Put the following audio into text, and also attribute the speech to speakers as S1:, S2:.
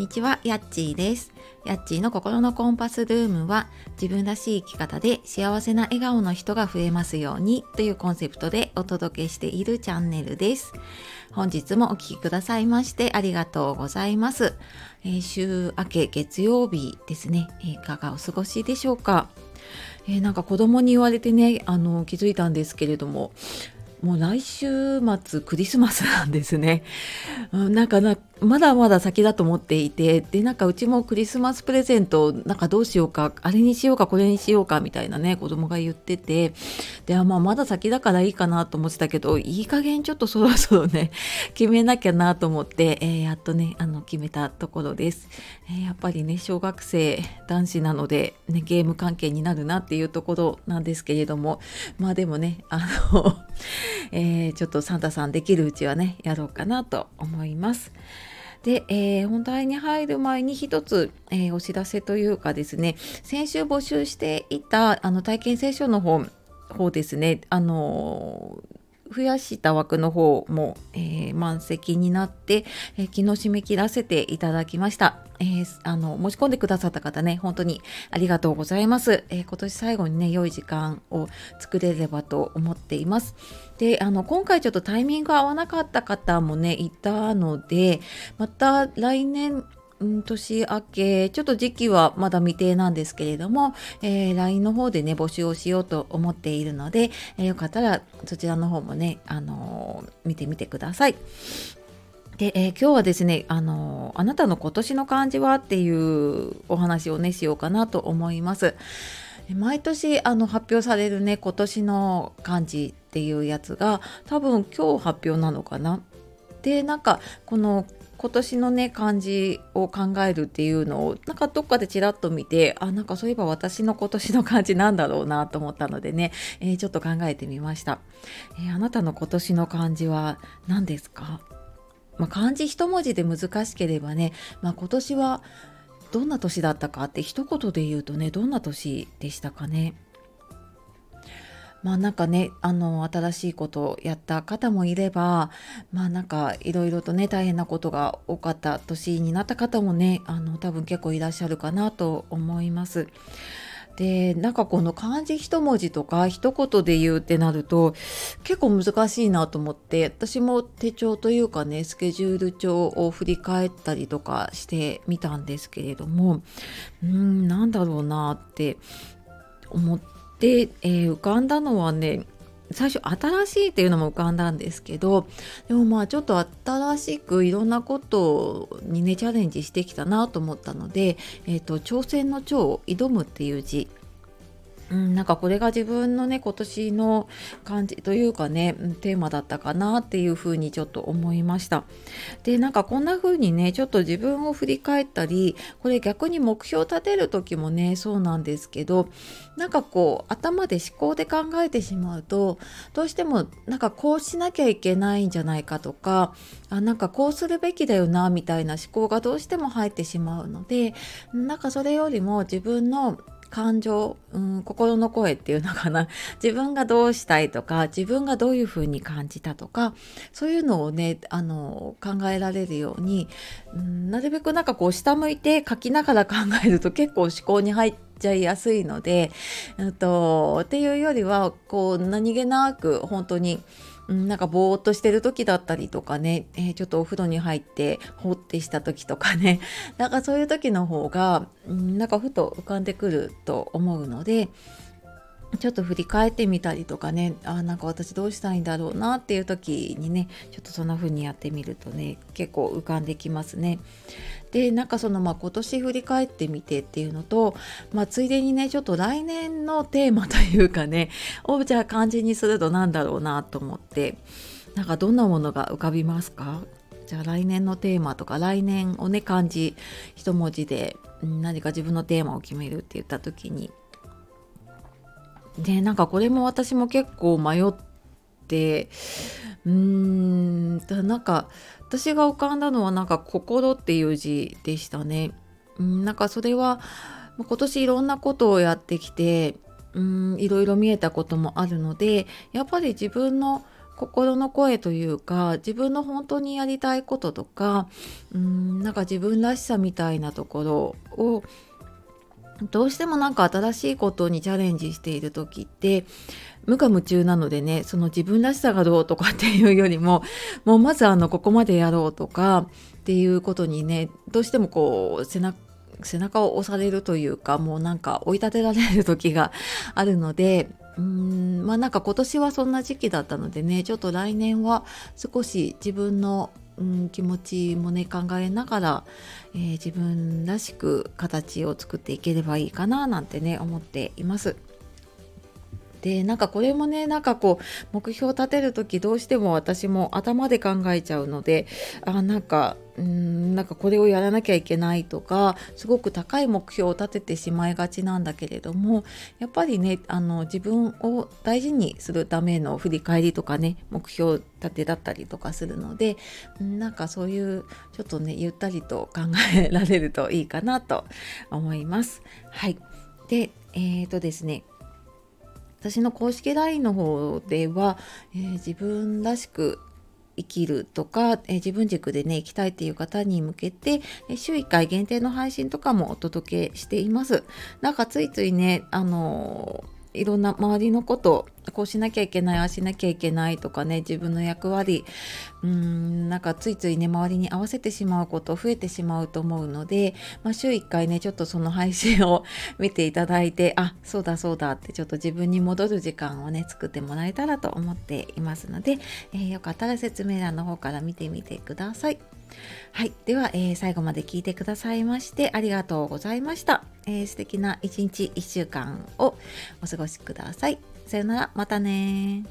S1: にちは、やっちーです。やっちーの心のコンパスルームは、自分らしい生き方で幸せな笑顔の人が増えますようにというコンセプトでお届けしているチャンネルです。本日もお聴きくださいましてありがとうございます。えー、週明け月曜日ですね、いかがお過ごしでしょうか。えー、なんか子供に言われてね、あの気づいたんですけれども、もう来週末クリスマスなんですね。なんかなまだまだ先だと思っていてでなんかうちもクリスマスプレゼントなんかどうしようかあれにしようかこれにしようかみたいなね子供が言っててでまあまだ先だからいいかなと思ってたけどいい加減ちょっとそろそろね 決めなきゃなと思って、えー、やっとねあの決めたところです、えー、やっぱりね小学生男子なので、ね、ゲーム関係になるなっていうところなんですけれどもまあでもねあの えー、ちょっとサンタさんできるうちはねやろうかなと思います。で、えー、本題に入る前に一つ、えー、お知らせというかですね先週募集していたあの体験セッションの方方ですねあの増やした枠の方も、えー、満席になって、えー、昨日締め切らせていただきました。えー、あの申し込んでくださった方ね本当にありがとうございます、え今年最後にね良い時間を作れればと思っていますであの今回ちょっとタイミング合わなかった方もねいたのでまた来年ん、年明け、ちょっと時期はまだ未定なんですけれども、えー、LINE の方でね、募集をしようと思っているので、えー、よかったらそちらの方もね、あのー、見てみてください。で、えー、今日はですね、あのあなたの今年の漢字はっていうお話をね、しようかなと思います。毎年あの発表されるね今年の漢字っていうやつが多分今日発表なのかなでなんかこの今年のね漢字を考えるっていうのをなんかどっかでちらっと見てあなんかそういえば私の今年の漢字なんだろうなと思ったのでね、えー、ちょっと考えてみました、えー、あなたの今年の漢字は何ですか、まあ、漢字一文字で難しければね、まあ、今年はどんな年だったかって一言で言うとねどんな年でしたかね？まあなんかねあの新しいことをやった方もいればまあなんかいろいろとね大変なことが多かった年になった方もねあの多分結構いらっしゃるかなと思います。でなんかこの漢字一文字とか一言で言うってなると結構難しいなと思って私も手帳というかねスケジュール帳を振り返ったりとかしてみたんですけれどもうんなんだろうなって思って。で、えー、浮かんだのはね最初新しいっていうのも浮かんだんですけどでもまあちょっと新しくいろんなことにねチャレンジしてきたなと思ったので、えーと、挑戦の蝶を挑むっていう字うん、なんかこれが自分のね今年の感じというかねテーマだったかなっていうふうにちょっと思いました。でなんかこんな風にねちょっと自分を振り返ったりこれ逆に目標を立てる時もねそうなんですけどなんかこう頭で思考で考えてしまうとどうしてもなんかこうしなきゃいけないんじゃないかとかあなんかこうするべきだよなみたいな思考がどうしても入ってしまうのでなんかそれよりも自分の感情、うん、心の声っていうのかな。自分がどうしたいとか自分がどういうふうに感じたとかそういうのをねあの考えられるように、うん、なるべくなんかこう下向いて書きながら考えると結構思考に入ってちゃいやすいので、うん、とっていうよりはこう何気なく本当にうん、なんかぼーっとしてる時だったりとかね、えー、ちょっとお風呂に入ってほってした時とかね なんかそういう時の方が、うん、なんかふと浮かんでくると思うのでちょっと振り返ってみたりとかねあなんか私どうしたいんだろうなっていう時にねちょっとそんな風にやってみるとね結構浮かんできますね。でなんかそのまあ今年振り返ってみてっていうのと、まあ、ついでにねちょっと来年のテーマというかねをじゃあ漢字にすると何だろうなと思ってなんかどんなものが浮かびますか？じゃあ来年のテーマとか来年をね漢字一文字で何か自分のテーマを決めるって言った時にでなんかこれも私も結構迷ってうーんなんか私が浮かんだのはなんか心っていう字でしたね。うんなんかそれは今年いろんなことをやってきてうんいろいろ見えたこともあるのでやっぱり自分の心の声というか自分の本当にやりたいこととかうんなんか自分らしさみたいなところをどうしてもなんか新しいことにチャレンジしている時って無我夢中なのでねその自分らしさがどうとかっていうよりももうまずあのここまでやろうとかっていうことにねどうしてもこう背中背中を押されるというかもうなんか追い立てられる時があるのでうーんまあなんか今年はそんな時期だったのでねちょっと来年は少し自分のうん、気持ちもね考えながら、えー、自分らしく形を作っていければいいかななんてね思っています。でなんかこれもねなんかこう目標を立てる時どうしても私も頭で考えちゃうのであなんかうんなんかこれをやらなきゃいけないとかすごく高い目標を立ててしまいがちなんだけれどもやっぱりねあの自分を大事にするための振り返りとかね目標立てだったりとかするのでなんかそういうちょっとねゆったりと考えられるといいかなと思います。はいでえーとですね私の公式 LINE の方では、えー、自分らしく生きるとか、えー、自分軸でね生きたいっていう方に向けて、えー、週1回限定の配信とかもお届けしています。なんかついついねあのーいろんな周りのことこうしなきゃいけないああしなきゃいけないとかね自分の役割うんなんかついついね周りに合わせてしまうこと増えてしまうと思うので、まあ、週1回ねちょっとその配信を 見ていただいてあそうだそうだってちょっと自分に戻る時間をね作ってもらえたらと思っていますので、えー、よかったら説明欄の方から見てみてください。はい。では、えー、最後まで聞いてくださいまして、ありがとうございました。えー、素敵な一日一週間をお過ごしください。さよなら、またね